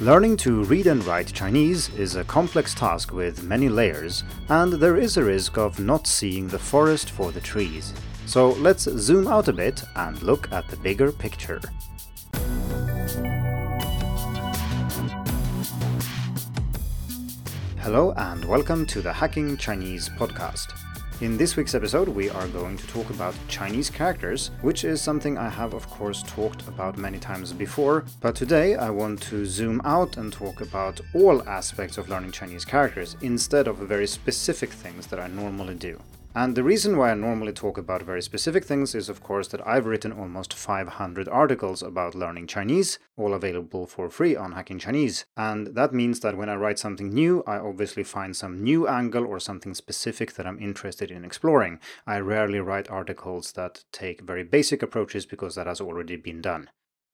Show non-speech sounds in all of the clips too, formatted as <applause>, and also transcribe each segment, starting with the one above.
Learning to read and write Chinese is a complex task with many layers, and there is a risk of not seeing the forest for the trees. So let's zoom out a bit and look at the bigger picture. Hello and welcome to the Hacking Chinese podcast. In this week's episode, we are going to talk about Chinese characters, which is something I have, of course, talked about many times before. But today, I want to zoom out and talk about all aspects of learning Chinese characters instead of very specific things that I normally do. And the reason why I normally talk about very specific things is, of course, that I've written almost 500 articles about learning Chinese, all available for free on Hacking Chinese. And that means that when I write something new, I obviously find some new angle or something specific that I'm interested in exploring. I rarely write articles that take very basic approaches because that has already been done.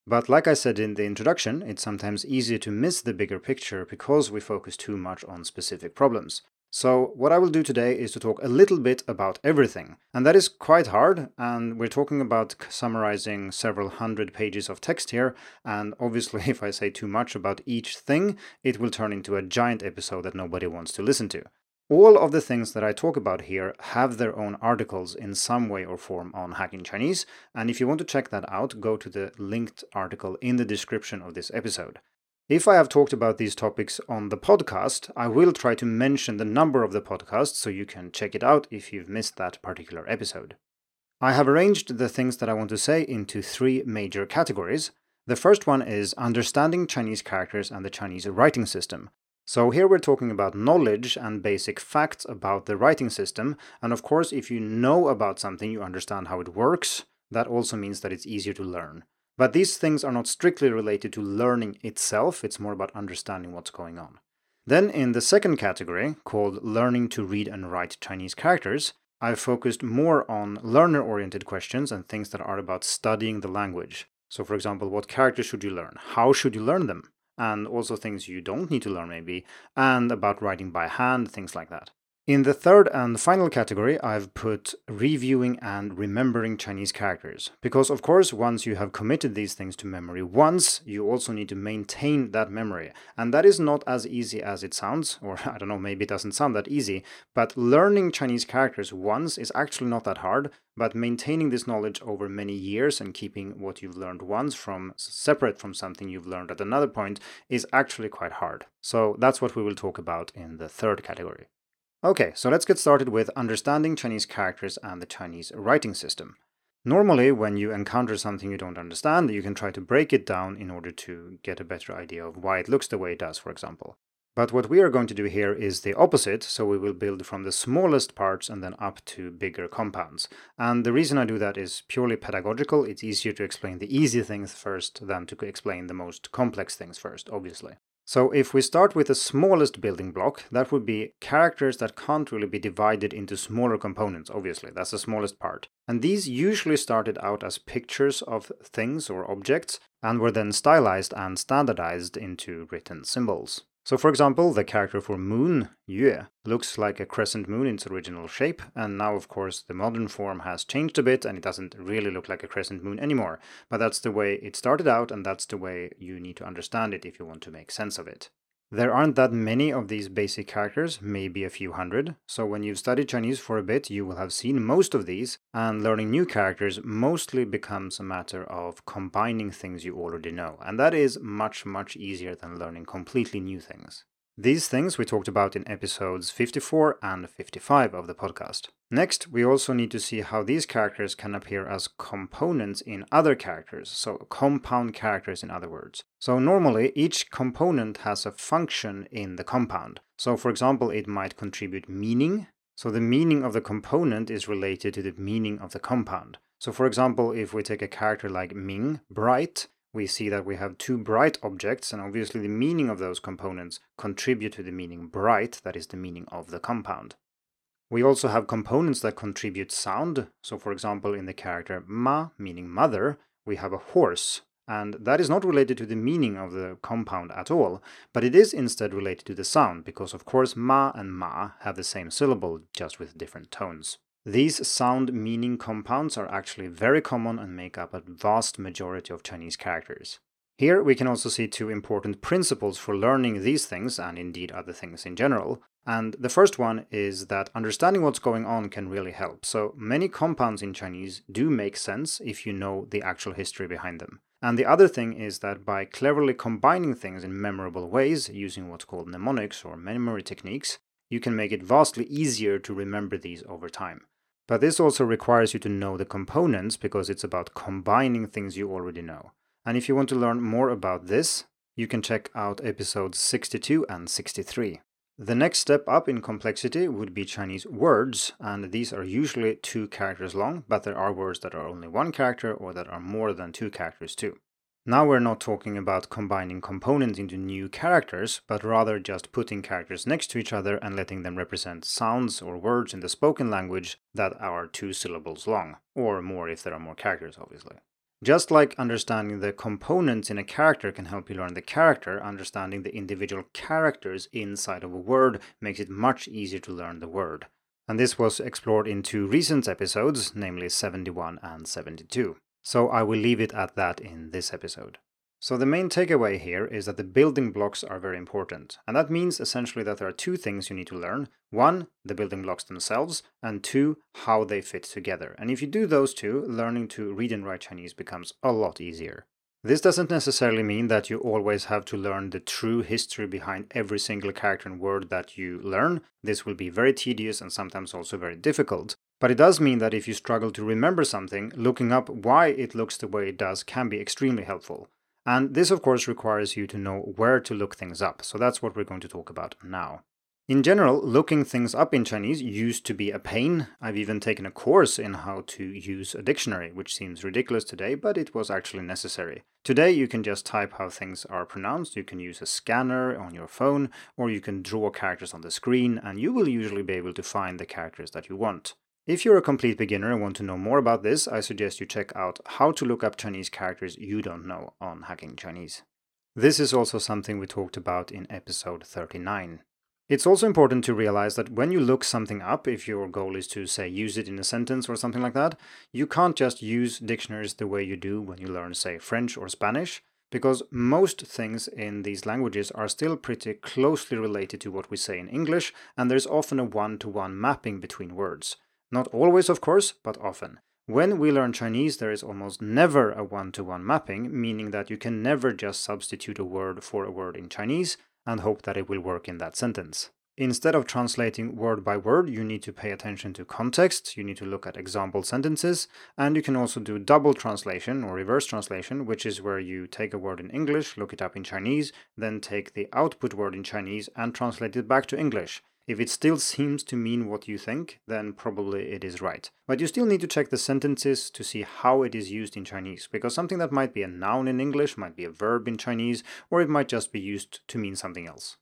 But like I said in the introduction, it's sometimes easier to miss the bigger picture because we focus too much on specific problems. So, what I will do today is to talk a little bit about everything. And that is quite hard, and we're talking about summarizing several hundred pages of text here. And obviously, <laughs> if I say too much about each thing, it will turn into a giant episode that nobody wants to listen to. All of the things that I talk about here have their own articles in some way or form on Hacking Chinese, and if you want to check that out, go to the linked article in the description of this episode. If I have talked about these topics on the podcast, I will try to mention the number of the podcast so you can check it out if you've missed that particular episode. I have arranged the things that I want to say into three major categories. The first one is understanding Chinese characters and the Chinese writing system. So, here we're talking about knowledge and basic facts about the writing system. And of course, if you know about something, you understand how it works. That also means that it's easier to learn. But these things are not strictly related to learning itself, it's more about understanding what's going on. Then, in the second category, called Learning to Read and Write Chinese Characters, I've focused more on learner oriented questions and things that are about studying the language. So, for example, what characters should you learn? How should you learn them? And also things you don't need to learn, maybe, and about writing by hand, things like that. In the third and final category, I've put reviewing and remembering Chinese characters. Because, of course, once you have committed these things to memory once, you also need to maintain that memory. And that is not as easy as it sounds, or <laughs> I don't know, maybe it doesn't sound that easy. But learning Chinese characters once is actually not that hard. But maintaining this knowledge over many years and keeping what you've learned once from separate from something you've learned at another point is actually quite hard. So that's what we will talk about in the third category. Okay, so let's get started with understanding Chinese characters and the Chinese writing system. Normally, when you encounter something you don't understand, you can try to break it down in order to get a better idea of why it looks the way it does, for example. But what we are going to do here is the opposite, so we will build from the smallest parts and then up to bigger compounds. And the reason I do that is purely pedagogical. It's easier to explain the easy things first than to explain the most complex things first, obviously. So if we start with the smallest building block, that would be characters that can't really be divided into smaller components, obviously, that's the smallest part. And these usually started out as pictures of things or objects, and were then stylized and standardized into written symbols. So, for example, the character for moon, Yue, looks like a crescent moon in its original shape, and now, of course, the modern form has changed a bit and it doesn't really look like a crescent moon anymore. But that's the way it started out, and that's the way you need to understand it if you want to make sense of it. There aren't that many of these basic characters, maybe a few hundred, so when you've studied Chinese for a bit, you will have seen most of these, and learning new characters mostly becomes a matter of combining things you already know, and that is much, much easier than learning completely new things. These things we talked about in episodes 54 and 55 of the podcast. Next, we also need to see how these characters can appear as components in other characters, so compound characters in other words. So normally, each component has a function in the compound. So for example, it might contribute meaning. So the meaning of the component is related to the meaning of the compound. So for example, if we take a character like Ming, bright, we see that we have two bright objects, and obviously the meaning of those components contribute to the meaning bright, that is the meaning of the compound. We also have components that contribute sound, so for example in the character ma, meaning mother, we have a horse, and that is not related to the meaning of the compound at all, but it is instead related to the sound, because of course ma and ma have the same syllable, just with different tones. These sound meaning compounds are actually very common and make up a vast majority of Chinese characters. Here we can also see two important principles for learning these things and indeed other things in general. And the first one is that understanding what's going on can really help. So many compounds in Chinese do make sense if you know the actual history behind them. And the other thing is that by cleverly combining things in memorable ways, using what's called mnemonics or memory techniques, you can make it vastly easier to remember these over time. But this also requires you to know the components because it's about combining things you already know. And if you want to learn more about this, you can check out episodes 62 and 63. The next step up in complexity would be Chinese words, and these are usually two characters long, but there are words that are only one character or that are more than two characters too. Now we're not talking about combining components into new characters, but rather just putting characters next to each other and letting them represent sounds or words in the spoken language that are two syllables long, or more if there are more characters, obviously. Just like understanding the components in a character can help you learn the character, understanding the individual characters inside of a word makes it much easier to learn the word. And this was explored in two recent episodes, namely 71 and 72. So I will leave it at that in this episode. So the main takeaway here is that the building blocks are very important. And that means essentially that there are two things you need to learn. One, the building blocks themselves, and two, how they fit together. And if you do those two, learning to read and write Chinese becomes a lot easier. This doesn't necessarily mean that you always have to learn the true history behind every single character and word that you learn. This will be very tedious and sometimes also very difficult. But it does mean that if you struggle to remember something, looking up why it looks the way it does can be extremely helpful. And this, of course, requires you to know where to look things up. So that's what we're going to talk about now. In general, looking things up in Chinese used to be a pain. I've even taken a course in how to use a dictionary, which seems ridiculous today, but it was actually necessary. Today, you can just type how things are pronounced, you can use a scanner on your phone, or you can draw characters on the screen, and you will usually be able to find the characters that you want. If you're a complete beginner and want to know more about this, I suggest you check out How to Look Up Chinese Characters You Don't Know on Hacking Chinese. This is also something we talked about in episode 39. It's also important to realize that when you look something up, if your goal is to, say, use it in a sentence or something like that, you can't just use dictionaries the way you do when you learn, say, French or Spanish, because most things in these languages are still pretty closely related to what we say in English, and there's often a one to one mapping between words. Not always, of course, but often. When we learn Chinese, there is almost never a one to one mapping, meaning that you can never just substitute a word for a word in Chinese and hope that it will work in that sentence. Instead of translating word by word, you need to pay attention to context, you need to look at example sentences, and you can also do double translation or reverse translation, which is where you take a word in English, look it up in Chinese, then take the output word in Chinese and translate it back to English. If it still seems to mean what you think, then probably it is right. But you still need to check the sentences to see how it is used in Chinese, because something that might be a noun in English might be a verb in Chinese, or it might just be used to mean something else.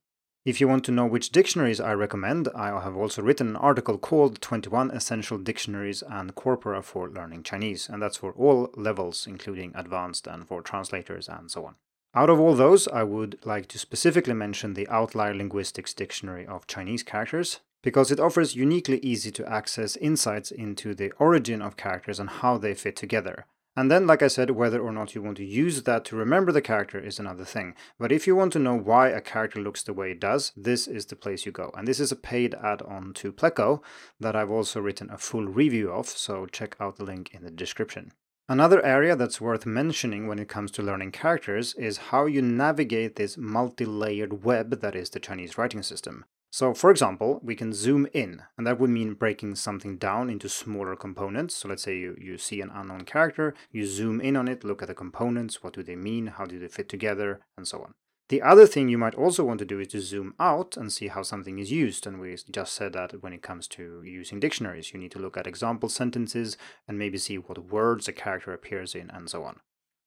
If you want to know which dictionaries I recommend, I have also written an article called 21 Essential Dictionaries and Corpora for Learning Chinese, and that's for all levels, including advanced and for translators and so on. Out of all those, I would like to specifically mention the Outlier Linguistics Dictionary of Chinese Characters, because it offers uniquely easy to access insights into the origin of characters and how they fit together. And then, like I said, whether or not you want to use that to remember the character is another thing. But if you want to know why a character looks the way it does, this is the place you go. And this is a paid add on to Pleco that I've also written a full review of, so check out the link in the description. Another area that's worth mentioning when it comes to learning characters is how you navigate this multi-layered web that is the Chinese writing system. So, for example, we can zoom in, and that would mean breaking something down into smaller components. So, let's say you, you see an unknown character, you zoom in on it, look at the components, what do they mean, how do they fit together, and so on. The other thing you might also want to do is to zoom out and see how something is used. And we just said that when it comes to using dictionaries, you need to look at example sentences and maybe see what words a character appears in and so on.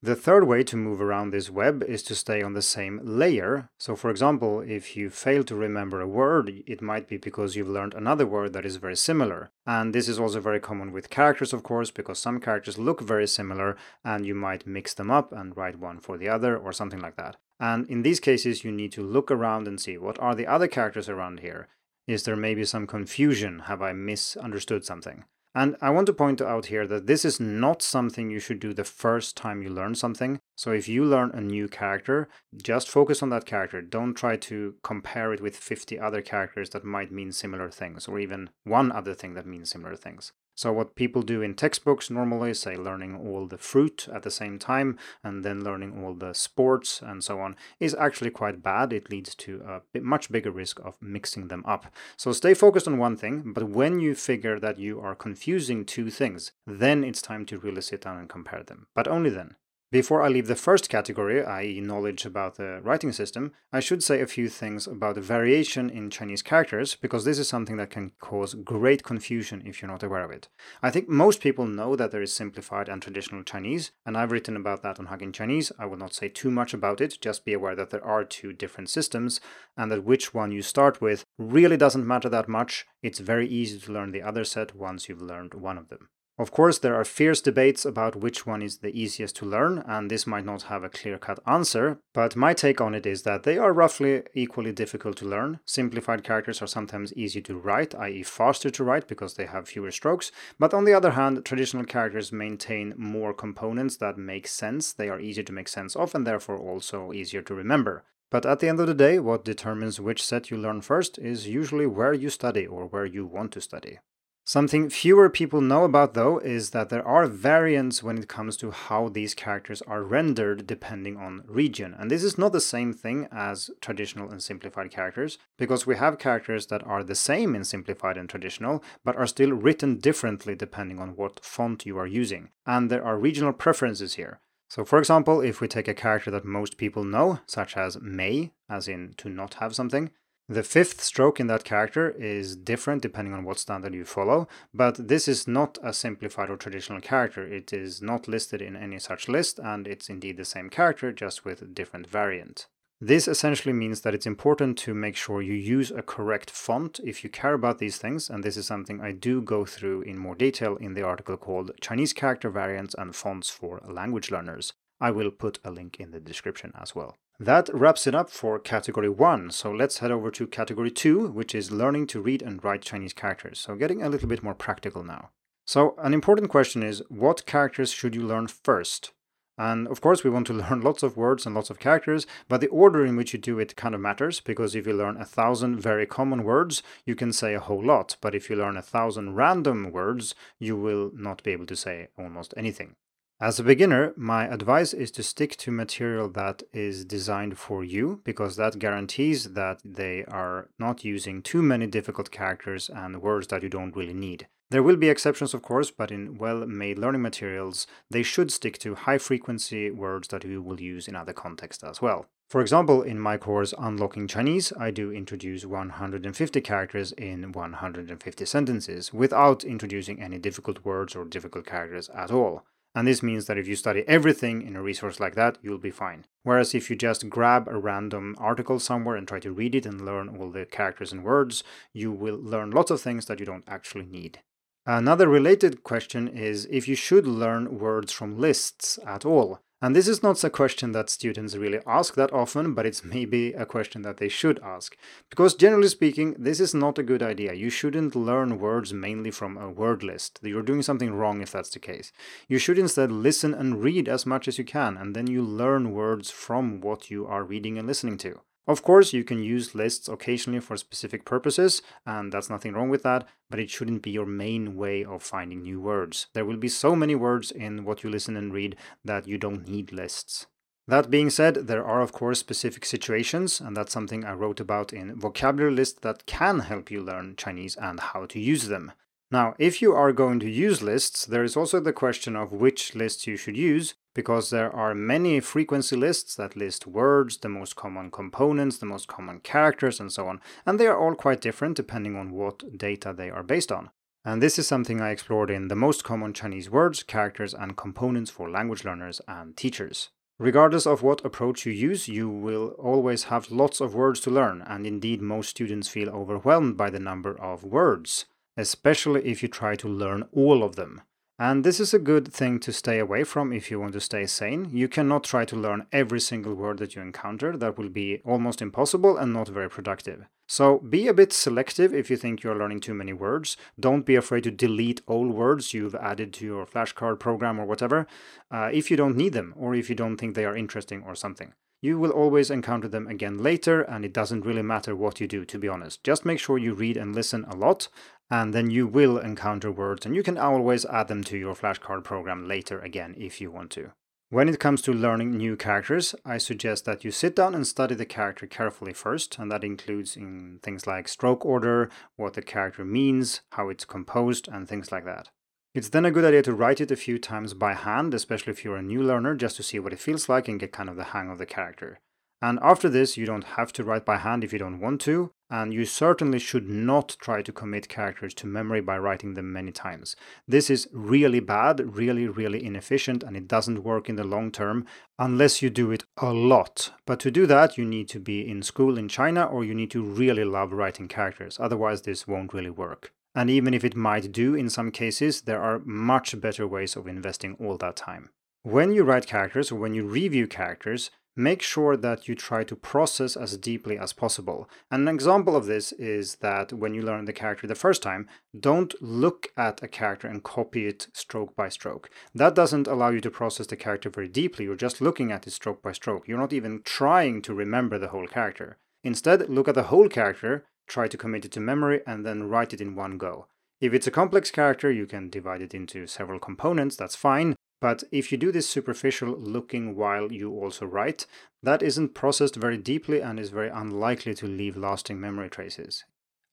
The third way to move around this web is to stay on the same layer. So, for example, if you fail to remember a word, it might be because you've learned another word that is very similar. And this is also very common with characters, of course, because some characters look very similar and you might mix them up and write one for the other or something like that. And in these cases, you need to look around and see what are the other characters around here. Is there maybe some confusion? Have I misunderstood something? And I want to point out here that this is not something you should do the first time you learn something. So if you learn a new character, just focus on that character. Don't try to compare it with 50 other characters that might mean similar things, or even one other thing that means similar things. So, what people do in textbooks normally, say learning all the fruit at the same time and then learning all the sports and so on, is actually quite bad. It leads to a much bigger risk of mixing them up. So, stay focused on one thing, but when you figure that you are confusing two things, then it's time to really sit down and compare them. But only then. Before I leave the first category, i.e., knowledge about the writing system, I should say a few things about the variation in Chinese characters, because this is something that can cause great confusion if you're not aware of it. I think most people know that there is simplified and traditional Chinese, and I've written about that on Hacking Chinese. I will not say too much about it, just be aware that there are two different systems, and that which one you start with really doesn't matter that much. It's very easy to learn the other set once you've learned one of them. Of course, there are fierce debates about which one is the easiest to learn, and this might not have a clear cut answer, but my take on it is that they are roughly equally difficult to learn. Simplified characters are sometimes easy to write, i.e., faster to write because they have fewer strokes, but on the other hand, traditional characters maintain more components that make sense, they are easier to make sense of, and therefore also easier to remember. But at the end of the day, what determines which set you learn first is usually where you study or where you want to study. Something fewer people know about, though, is that there are variants when it comes to how these characters are rendered depending on region. And this is not the same thing as traditional and simplified characters, because we have characters that are the same in simplified and traditional, but are still written differently depending on what font you are using. And there are regional preferences here. So, for example, if we take a character that most people know, such as Mei, as in to not have something, the fifth stroke in that character is different depending on what standard you follow, but this is not a simplified or traditional character. It is not listed in any such list, and it's indeed the same character, just with a different variant. This essentially means that it's important to make sure you use a correct font if you care about these things, and this is something I do go through in more detail in the article called Chinese Character Variants and Fonts for Language Learners. I will put a link in the description as well. That wraps it up for category 1, so let's head over to category 2, which is learning to read and write Chinese characters. So getting a little bit more practical now. So an important question is, what characters should you learn first? And of course, we want to <laughs> learn lots of words and lots of characters, but the order in which you do it kind of matters because if you learn a thousand very common words, you can say a whole lot. But if you learn a thousand random words, you will not be able to say almost anything. As a beginner, my advice is to stick to material that is designed for you because that guarantees that they are not using too many difficult characters and words that you don't really need. There will be exceptions, of course, but in well made learning materials, they should stick to high frequency words that you will use in other contexts as well. For example, in my course Unlocking Chinese, I do introduce 150 characters in 150 sentences without introducing any difficult words or difficult characters at all. And this means that if you study everything in a resource like that, you'll be fine. Whereas if you just grab a random article somewhere and try to read it and learn all the characters and words, you will learn lots of things that you don't actually need. Another related question is if you should learn words from lists at all. And this is not a question that students really ask that often, but it's maybe a question that they should ask. Because generally speaking, this is not a good idea. You shouldn't learn words mainly from a word list. You're doing something wrong if that's the case. You should instead listen and read as much as you can, and then you learn words from what you are reading and listening to. Of course, you can use lists occasionally for specific purposes, and that's nothing wrong with that, but it shouldn't be your main way of finding new words. There will be so many words in what you listen and read that you don't need lists. That being said, there are of course specific situations, and that's something I wrote about in Vocabulary List that can help you learn Chinese and how to use them. Now, if you are going to use lists, there is also the question of which lists you should use, because there are many frequency lists that list words, the most common components, the most common characters, and so on, and they are all quite different depending on what data they are based on. And this is something I explored in the most common Chinese words, characters, and components for language learners and teachers. Regardless of what approach you use, you will always have lots of words to learn, and indeed, most students feel overwhelmed by the number of words especially if you try to learn all of them. And this is a good thing to stay away from if you want to stay sane. You cannot try to learn every single word that you encounter, that will be almost impossible and not very productive. So be a bit selective if you think you're learning too many words. Don't be afraid to delete old words you've added to your flashcard program or whatever uh, if you don't need them or if you don't think they are interesting or something. You will always encounter them again later, and it doesn't really matter what you do, to be honest. Just make sure you read and listen a lot, and then you will encounter words, and you can always add them to your flashcard program later again if you want to. When it comes to learning new characters, I suggest that you sit down and study the character carefully first, and that includes in things like stroke order, what the character means, how it's composed, and things like that. It's then a good idea to write it a few times by hand, especially if you're a new learner, just to see what it feels like and get kind of the hang of the character. And after this, you don't have to write by hand if you don't want to, and you certainly should not try to commit characters to memory by writing them many times. This is really bad, really, really inefficient, and it doesn't work in the long term unless you do it a lot. But to do that, you need to be in school in China or you need to really love writing characters, otherwise, this won't really work. And even if it might do in some cases, there are much better ways of investing all that time. When you write characters or when you review characters, make sure that you try to process as deeply as possible. And an example of this is that when you learn the character the first time, don't look at a character and copy it stroke by stroke. That doesn't allow you to process the character very deeply. You're just looking at it stroke by stroke. You're not even trying to remember the whole character. Instead, look at the whole character, try to commit it to memory, and then write it in one go. If it's a complex character, you can divide it into several components, that's fine. But if you do this superficial looking while you also write, that isn't processed very deeply and is very unlikely to leave lasting memory traces.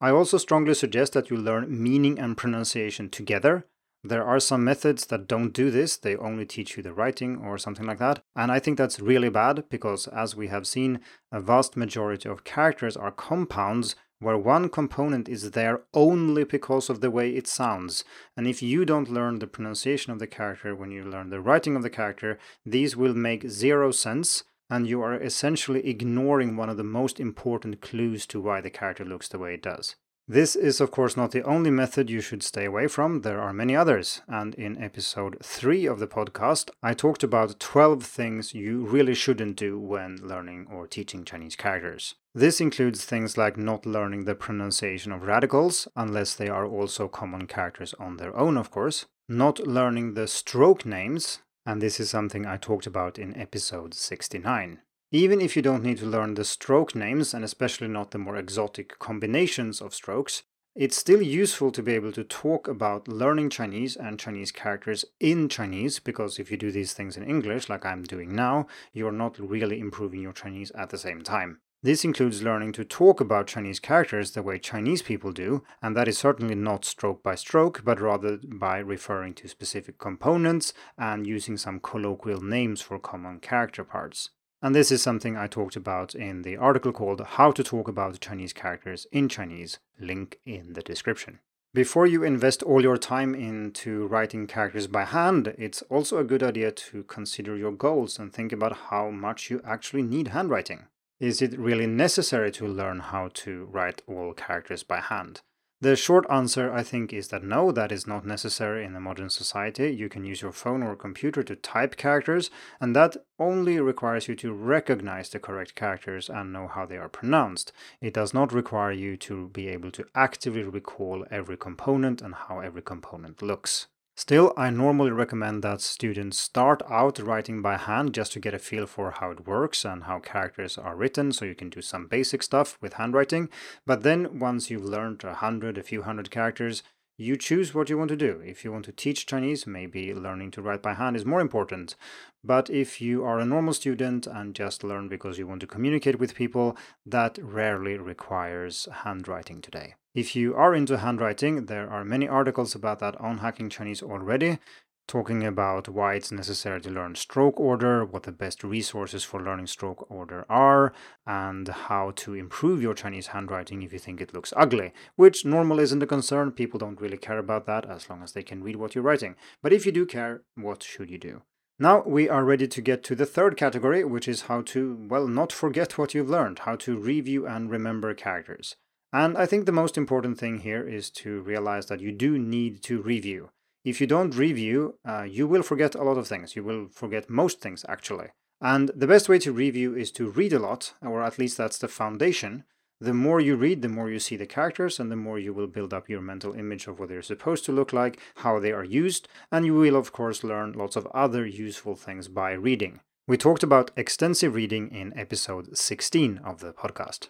I also strongly suggest that you learn meaning and pronunciation together. There are some methods that don't do this, they only teach you the writing or something like that. And I think that's really bad because, as we have seen, a vast majority of characters are compounds where one component is there only because of the way it sounds. And if you don't learn the pronunciation of the character when you learn the writing of the character, these will make zero sense, and you are essentially ignoring one of the most important clues to why the character looks the way it does. This is, of course, not the only method you should stay away from. There are many others. And in episode 3 of the podcast, I talked about 12 things you really shouldn't do when learning or teaching Chinese characters. This includes things like not learning the pronunciation of radicals, unless they are also common characters on their own, of course, not learning the stroke names, and this is something I talked about in episode 69. Even if you don't need to learn the stroke names, and especially not the more exotic combinations of strokes, it's still useful to be able to talk about learning Chinese and Chinese characters in Chinese, because if you do these things in English, like I'm doing now, you're not really improving your Chinese at the same time. This includes learning to talk about Chinese characters the way Chinese people do, and that is certainly not stroke by stroke, but rather by referring to specific components and using some colloquial names for common character parts. And this is something I talked about in the article called How to Talk About Chinese Characters in Chinese, link in the description. Before you invest all your time into writing characters by hand, it's also a good idea to consider your goals and think about how much you actually need handwriting. Is it really necessary to learn how to write all characters by hand? The short answer, I think, is that no, that is not necessary in a modern society. You can use your phone or computer to type characters, and that only requires you to recognize the correct characters and know how they are pronounced. It does not require you to be able to actively recall every component and how every component looks. Still, I normally recommend that students start out writing by hand just to get a feel for how it works and how characters are written, so you can do some basic stuff with handwriting. But then, once you've learned a hundred, a few hundred characters, you choose what you want to do. If you want to teach Chinese, maybe learning to write by hand is more important. But if you are a normal student and just learn because you want to communicate with people, that rarely requires handwriting today. If you are into handwriting, there are many articles about that on Hacking Chinese already, talking about why it's necessary to learn stroke order, what the best resources for learning stroke order are, and how to improve your Chinese handwriting if you think it looks ugly, which normally isn't a concern. People don't really care about that as long as they can read what you're writing. But if you do care, what should you do? Now we are ready to get to the third category, which is how to, well, not forget what you've learned, how to review and remember characters. And I think the most important thing here is to realize that you do need to review. If you don't review, uh, you will forget a lot of things. You will forget most things, actually. And the best way to review is to read a lot, or at least that's the foundation. The more you read, the more you see the characters, and the more you will build up your mental image of what they're supposed to look like, how they are used, and you will, of course, learn lots of other useful things by reading. We talked about extensive reading in episode 16 of the podcast.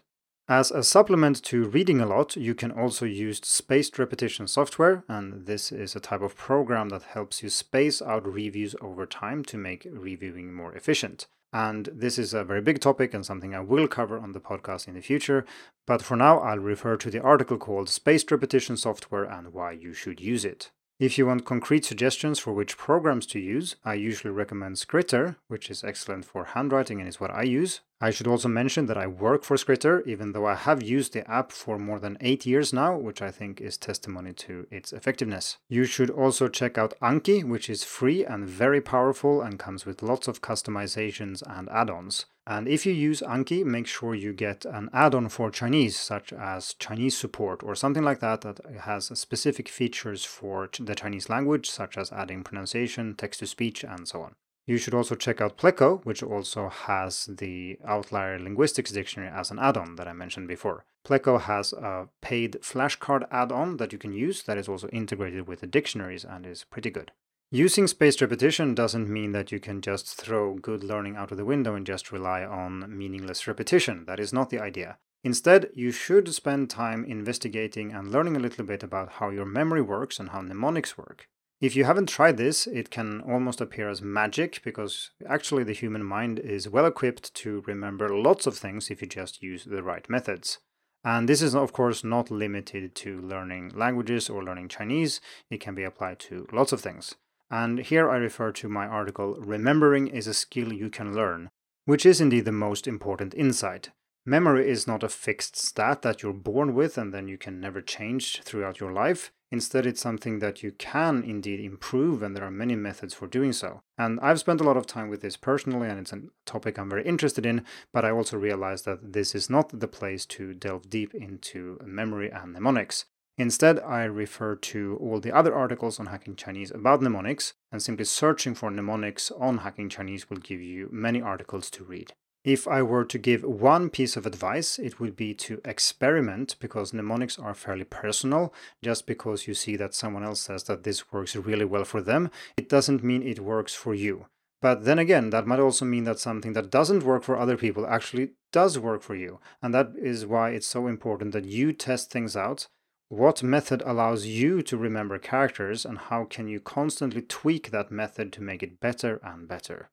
As a supplement to reading a lot, you can also use spaced repetition software, and this is a type of program that helps you space out reviews over time to make reviewing more efficient. And this is a very big topic and something I will cover on the podcast in the future, but for now I'll refer to the article called Spaced Repetition Software and Why You Should Use It. If you want concrete suggestions for which programs to use, I usually recommend Skritter, which is excellent for handwriting and is what I use. I should also mention that I work for Skritter, even though I have used the app for more than 8 years now, which I think is testimony to its effectiveness. You should also check out Anki, which is free and very powerful and comes with lots of customizations and add ons. And if you use Anki, make sure you get an add on for Chinese, such as Chinese support or something like that, that has specific features for the Chinese language, such as adding pronunciation, text to speech, and so on. You should also check out Pleco, which also has the Outlier Linguistics Dictionary as an add on that I mentioned before. Pleco has a paid flashcard add on that you can use that is also integrated with the dictionaries and is pretty good. Using spaced repetition doesn't mean that you can just throw good learning out of the window and just rely on meaningless repetition. That is not the idea. Instead, you should spend time investigating and learning a little bit about how your memory works and how mnemonics work. If you haven't tried this, it can almost appear as magic because actually the human mind is well equipped to remember lots of things if you just use the right methods. And this is, of course, not limited to learning languages or learning Chinese, it can be applied to lots of things. And here I refer to my article, Remembering is a Skill You Can Learn, which is indeed the most important insight. Memory is not a fixed stat that you're born with and then you can never change throughout your life. Instead, it's something that you can indeed improve, and there are many methods for doing so. And I've spent a lot of time with this personally, and it's a topic I'm very interested in, but I also realize that this is not the place to delve deep into memory and mnemonics. Instead, I refer to all the other articles on Hacking Chinese about mnemonics, and simply searching for mnemonics on Hacking Chinese will give you many articles to read. If I were to give one piece of advice, it would be to experiment because mnemonics are fairly personal. Just because you see that someone else says that this works really well for them, it doesn't mean it works for you. But then again, that might also mean that something that doesn't work for other people actually does work for you. And that is why it's so important that you test things out. What method allows you to remember characters, and how can you constantly tweak that method to make it better and better?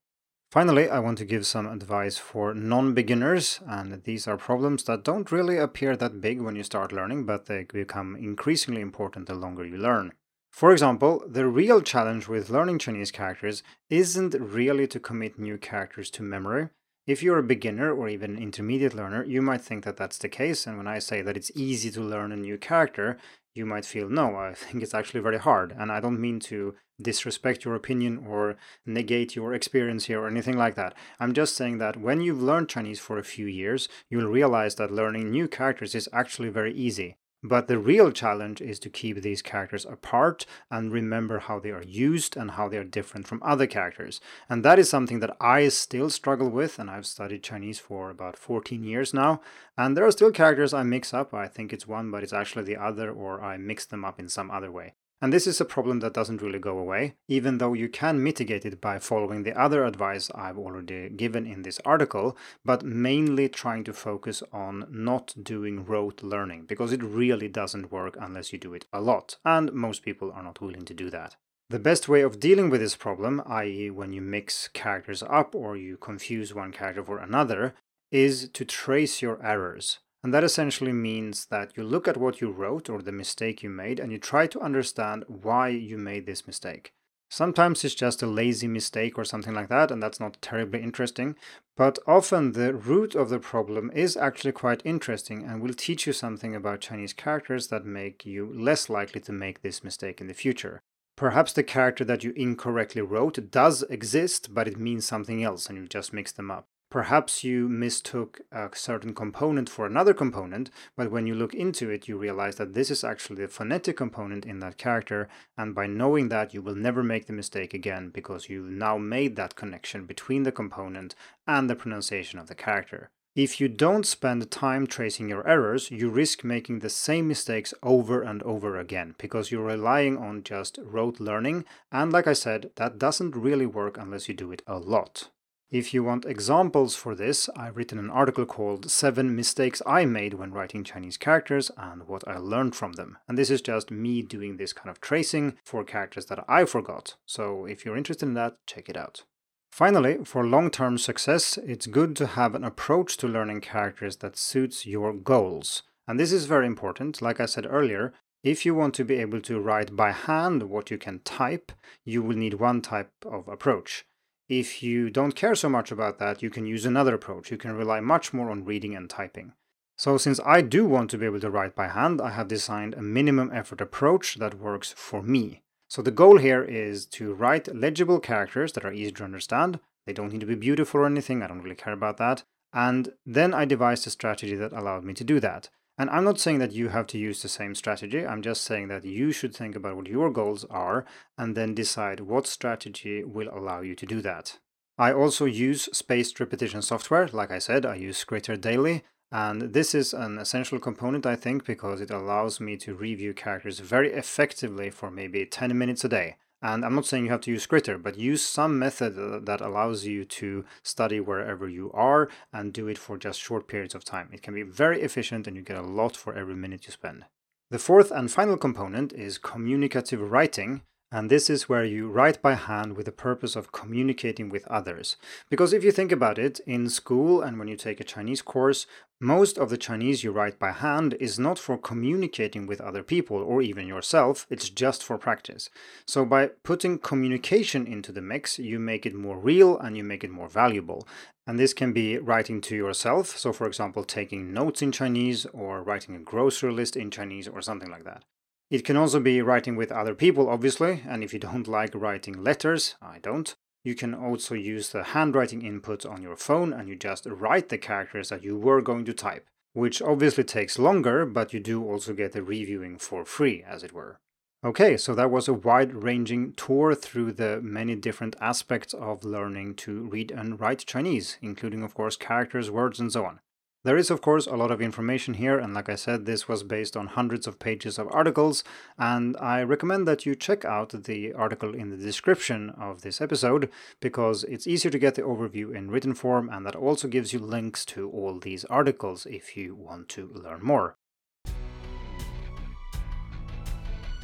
Finally, I want to give some advice for non beginners, and these are problems that don't really appear that big when you start learning, but they become increasingly important the longer you learn. For example, the real challenge with learning Chinese characters isn't really to commit new characters to memory. If you're a beginner or even an intermediate learner, you might think that that's the case, and when I say that it's easy to learn a new character, you might feel, no, I <laughs> think it's actually very hard. And I don't mean to disrespect your opinion or negate your experience here or anything like that. I'm just saying that when you've learned Chinese for a few years, you'll realize that learning new characters is actually very easy. But the real challenge is to keep these characters apart and remember how they are used and how they are different from other characters. And that is something that I still struggle with, and I've studied Chinese for about 14 years now. And there are still characters I mix up. I think it's one, but it's actually the other, or I mix them up in some other way. And this is a problem that doesn't really go away, even though you can mitigate it by following the other advice I've already given in this article, but mainly trying to focus on not doing rote learning, because it really doesn't work unless you do it a lot, and most people are not willing to do that. The best way of dealing with this problem, i.e., when you mix characters up or you confuse one character for another, is to trace your errors. And that essentially means that you look at what you wrote or the mistake you made and you try to understand why you made this mistake. Sometimes it's just a lazy mistake or something like that, and that's not terribly interesting. But often the root of the problem is actually quite interesting and will teach you something about Chinese characters that make you less likely to make this mistake in the future. Perhaps the character that you incorrectly wrote does exist, but it means something else and you just mix them up. Perhaps you mistook a certain component for another component, but when you look into it, you realize that this is actually the phonetic component in that character, and by knowing that, you will never make the mistake again because you've now made that connection between the component and the pronunciation of the character. If you don't spend time tracing your errors, you risk making the same mistakes over and over again because you're relying on just rote learning, and like I said, that doesn't really work unless you do it a lot. If you want examples for this, I've written an article called 7 Mistakes I Made When Writing Chinese Characters and What I Learned from Them. And this is just me doing this kind of tracing for characters that I forgot. So if you're interested in that, check it out. Finally, for long term success, it's good to have an approach to learning characters that suits your goals. And this is very important. Like I said earlier, if you want to be able to write by hand what you can type, you will need one type of approach. If you don't care so much about that, you can use another approach. You can rely much more on reading and typing. So, since I do want to be able to write by hand, I have designed a minimum effort approach that works for me. So, the goal here is to write legible characters that are easy to understand. They don't need to be beautiful or anything, I don't really care about that. And then I devised a strategy that allowed me to do that. And I'm not saying that you have to use the same strategy. I'm just saying that you should think about what your goals are and then decide what strategy will allow you to do that. I also use spaced repetition software. Like I said, I use Skritter daily. And this is an essential component, I think, because it allows me to review characters very effectively for maybe 10 minutes a day. And I'm not saying you have to use Skritter, but use some method uh, that allows you to study wherever you are and do it for just short periods of time. It can be very efficient and you get a lot for every minute you spend. The fourth and final component is communicative writing, and this is where you write by hand with the purpose of communicating with others. Because if you think about it, in school and when you take a Chinese course, most of the Chinese you write by hand is not for communicating with other people or even yourself, it's just for practice. So by putting communication into the mix, you make it more real and you make it more valuable. And this can be writing to yourself, so for example, taking notes in Chinese or writing a grocery list in Chinese or something like that. It can also be writing with other people, obviously, and if you don't <laughs> like writing letters, I don't, you can also use the handwriting input on your phone and you just write the characters that you were going to type, which obviously takes longer, but you do also get the reviewing for free, as it were. Okay, so that was a wide ranging tour through the many different aspects of learning to read and write Chinese, including, of course, characters, words, and so on. There is, of course, a lot of information here, and like I said, this was based on hundreds of pages of articles, and I recommend that you check out the article in the description of this episode because it's easier to get the overview in written form, and that also gives you links to all these articles if you want to learn more.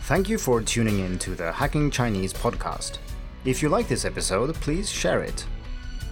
Thank you for tuning in to the Hacking Chinese podcast. If you like this episode, please share it.